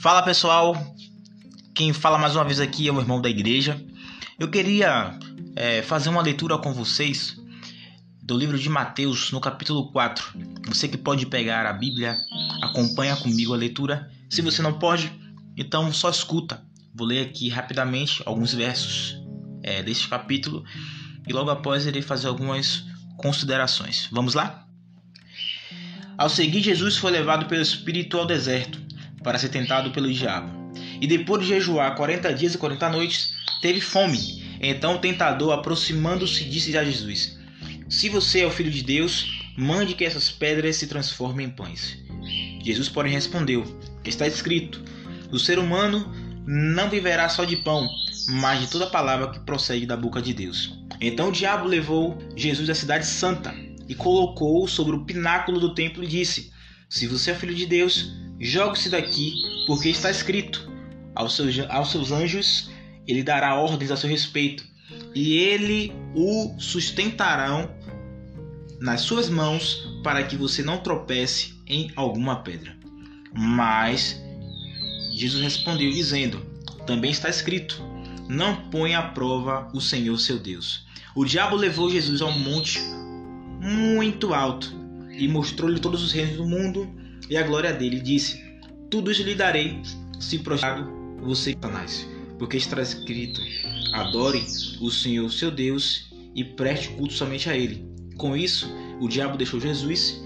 Fala pessoal, quem fala mais uma vez aqui é o irmão da igreja. Eu queria é, fazer uma leitura com vocês do livro de Mateus, no capítulo 4. Você que pode pegar a Bíblia, acompanha comigo a leitura. Se você não pode, então só escuta. Vou ler aqui rapidamente alguns versos é, deste capítulo e logo após irei fazer algumas considerações. Vamos lá? Ao seguir, Jesus foi levado pelo Espírito ao deserto para ser tentado pelo diabo. E depois de jejuar 40 dias e 40 noites, teve fome. Então o tentador, aproximando-se, disse a Jesus: Se você é o filho de Deus, mande que essas pedras se transformem em pães. Jesus, porém, respondeu: Está escrito: O ser humano não viverá só de pão, mas de toda palavra que procede da boca de Deus. Então o diabo levou Jesus à cidade santa e colocou-o sobre o pináculo do templo e disse: Se você é filho de Deus, jogue-se daqui, porque está escrito: aos seus, aos seus anjos ele dará ordens a seu respeito, e ele o sustentarão nas suas mãos para que você não tropece em alguma pedra. Mas Jesus respondeu dizendo: Também está escrito: Não ponha à prova o Senhor seu Deus. O diabo levou Jesus a um monte muito alto e mostrou-lhe todos os reinos do mundo e a glória dele. E disse: Tudo lhe darei se prostrar você, Satanás. Porque está escrito: Adore o Senhor seu Deus e preste culto somente a ele. Com isso, o diabo deixou Jesus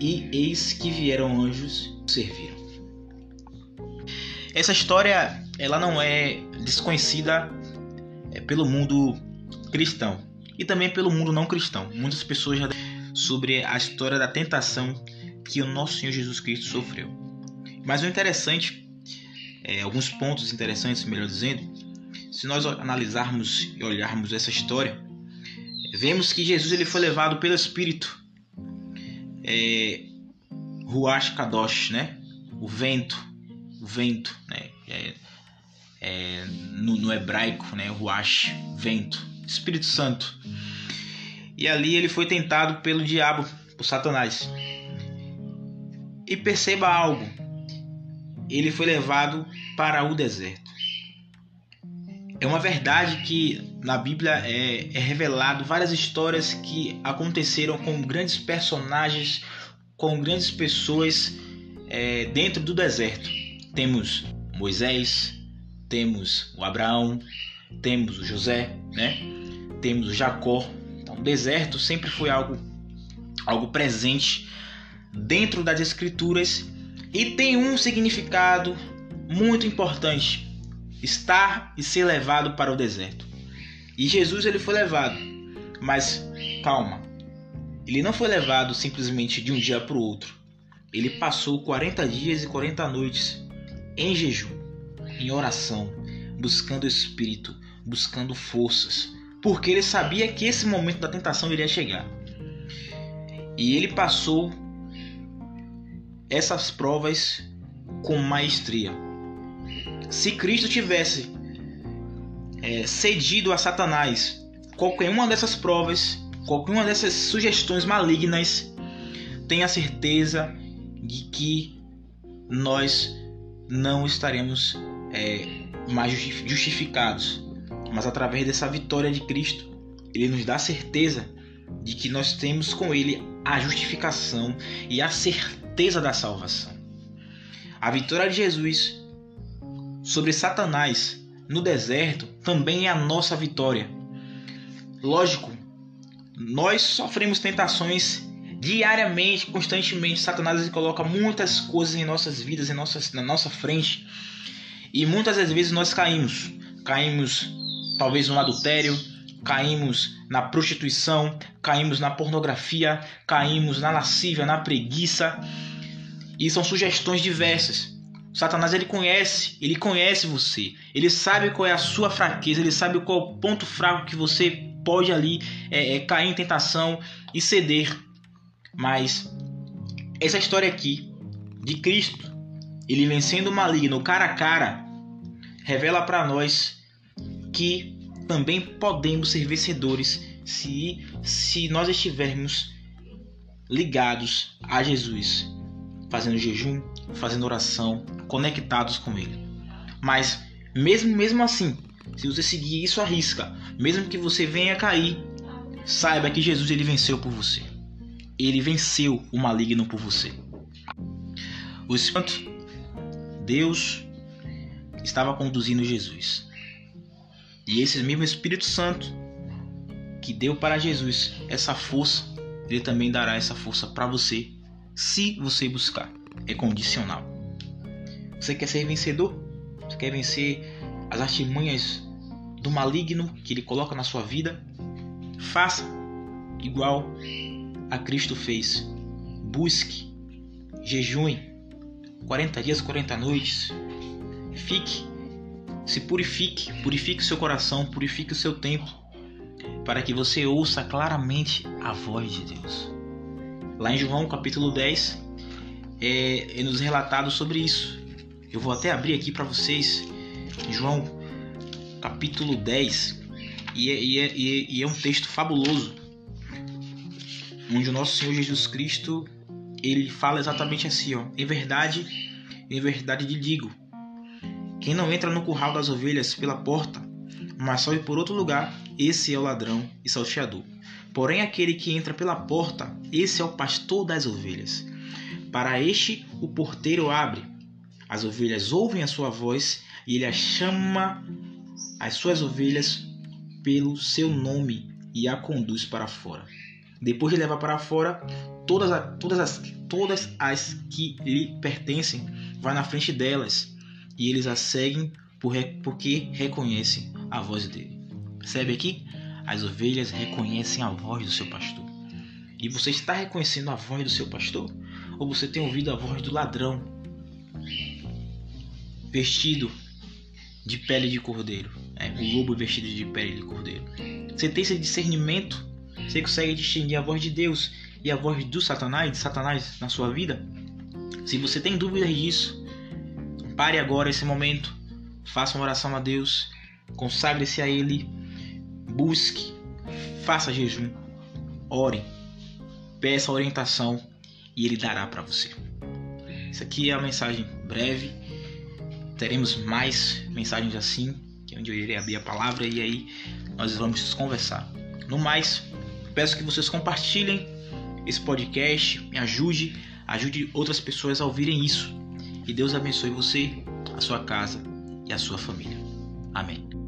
e eis que vieram anjos serviram. Essa história ela não é desconhecida é, pelo mundo cristão e também pelo mundo não cristão. Muitas pessoas já sobre a história da tentação que o nosso Senhor Jesus Cristo sofreu. Mas o interessante, é, alguns pontos interessantes, melhor dizendo, se nós analisarmos e olharmos essa história, vemos que Jesus ele foi levado pelo Espírito, é, Ruach Kadosh, né? O vento, o vento, né? É, é, no, no, hebraico, né? Ruach, vento, Espírito Santo. E ali ele foi tentado pelo diabo, por Satanás. E perceba algo: ele foi levado para o deserto. É uma verdade que na Bíblia é, é revelado várias histórias que aconteceram com grandes personagens, com grandes pessoas é, dentro do deserto. Temos Moisés, temos o Abraão, temos o José, né? Temos o Jacó. Então, o deserto sempre foi algo algo presente dentro das escrituras e tem um significado muito importante estar e ser levado para o deserto. E Jesus ele foi levado, mas calma, ele não foi levado simplesmente de um dia para o outro. Ele passou 40 dias e 40 noites em jejum, em oração, buscando o Espírito, buscando forças, porque ele sabia que esse momento da tentação iria chegar. E ele passou essas provas com maestria se Cristo tivesse é, cedido a Satanás qualquer uma dessas provas, qualquer uma dessas sugestões malignas, tenha certeza de que nós não estaremos é, mais justificados. Mas através dessa vitória de Cristo, Ele nos dá certeza de que nós temos com Ele a justificação e a certeza da salvação. A vitória de Jesus sobre Satanás no deserto também é a nossa vitória. Lógico, nós sofremos tentações diariamente, constantemente. Satanás coloca muitas coisas em nossas vidas, em nossas, na nossa frente. E muitas das vezes nós caímos. Caímos talvez no adultério, caímos na prostituição, caímos na pornografia, caímos na lascívia, na preguiça. E são sugestões diversas. Satanás ele conhece, ele conhece você, ele sabe qual é a sua fraqueza, ele sabe qual é o ponto fraco que você pode ali é, é, cair em tentação e ceder. Mas essa história aqui de Cristo, ele vencendo o maligno cara a cara, revela para nós que também podemos ser vencedores se, se nós estivermos ligados a Jesus fazendo jejum, fazendo oração, conectados com Ele. Mas mesmo mesmo assim, se você seguir isso à risca, mesmo que você venha cair, saiba que Jesus ele venceu por você. Ele venceu o maligno por você. O Espírito Deus estava conduzindo Jesus. E esse mesmo Espírito Santo que deu para Jesus essa força, ele também dará essa força para você se você buscar. É condicional. Você quer ser vencedor? Você quer vencer as artimanhas do maligno que ele coloca na sua vida? Faça igual a Cristo fez. Busque, jejue 40 dias, 40 noites. Fique, se purifique, purifique seu coração, purifique o seu tempo, para que você ouça claramente a voz de Deus. Lá em João capítulo 10 é, é nos relatado sobre isso. Eu vou até abrir aqui para vocês João capítulo 10 e é, e, é, e é um texto fabuloso onde o nosso Senhor Jesus Cristo ele fala exatamente assim, ó. Em verdade, em verdade lhe digo, quem não entra no curral das ovelhas pela porta, mas sobe por outro lugar, esse é o ladrão e salteador. Porém, aquele que entra pela porta, esse é o pastor das ovelhas. Para este, o porteiro abre. As ovelhas ouvem a sua voz e ele chama as suas ovelhas pelo seu nome e a conduz para fora. Depois de levar para fora, todas, as, todas, as, todas as que lhe pertencem, vai na frente delas e eles a seguem por, porque reconhecem a voz dele. Percebe aqui? As ovelhas reconhecem a voz do seu pastor. E você está reconhecendo a voz do seu pastor? Ou você tem ouvido a voz do ladrão vestido de pele de cordeiro? É, o lobo vestido de pele de cordeiro. Você tem esse discernimento você consegue distinguir a voz de Deus e a voz do Satanás, de Satanás na sua vida? Se você tem dúvidas disso, pare agora esse momento, faça uma oração a Deus, consagre-se a Ele, busque, faça jejum, ore, peça orientação e Ele dará para você. Isso aqui é a mensagem breve. Teremos mais mensagens assim, que é onde eu irei abrir a palavra e aí nós vamos conversar. No mais, Peço que vocês compartilhem esse podcast, me ajude, ajude outras pessoas a ouvirem isso. E Deus abençoe você, a sua casa e a sua família. Amém.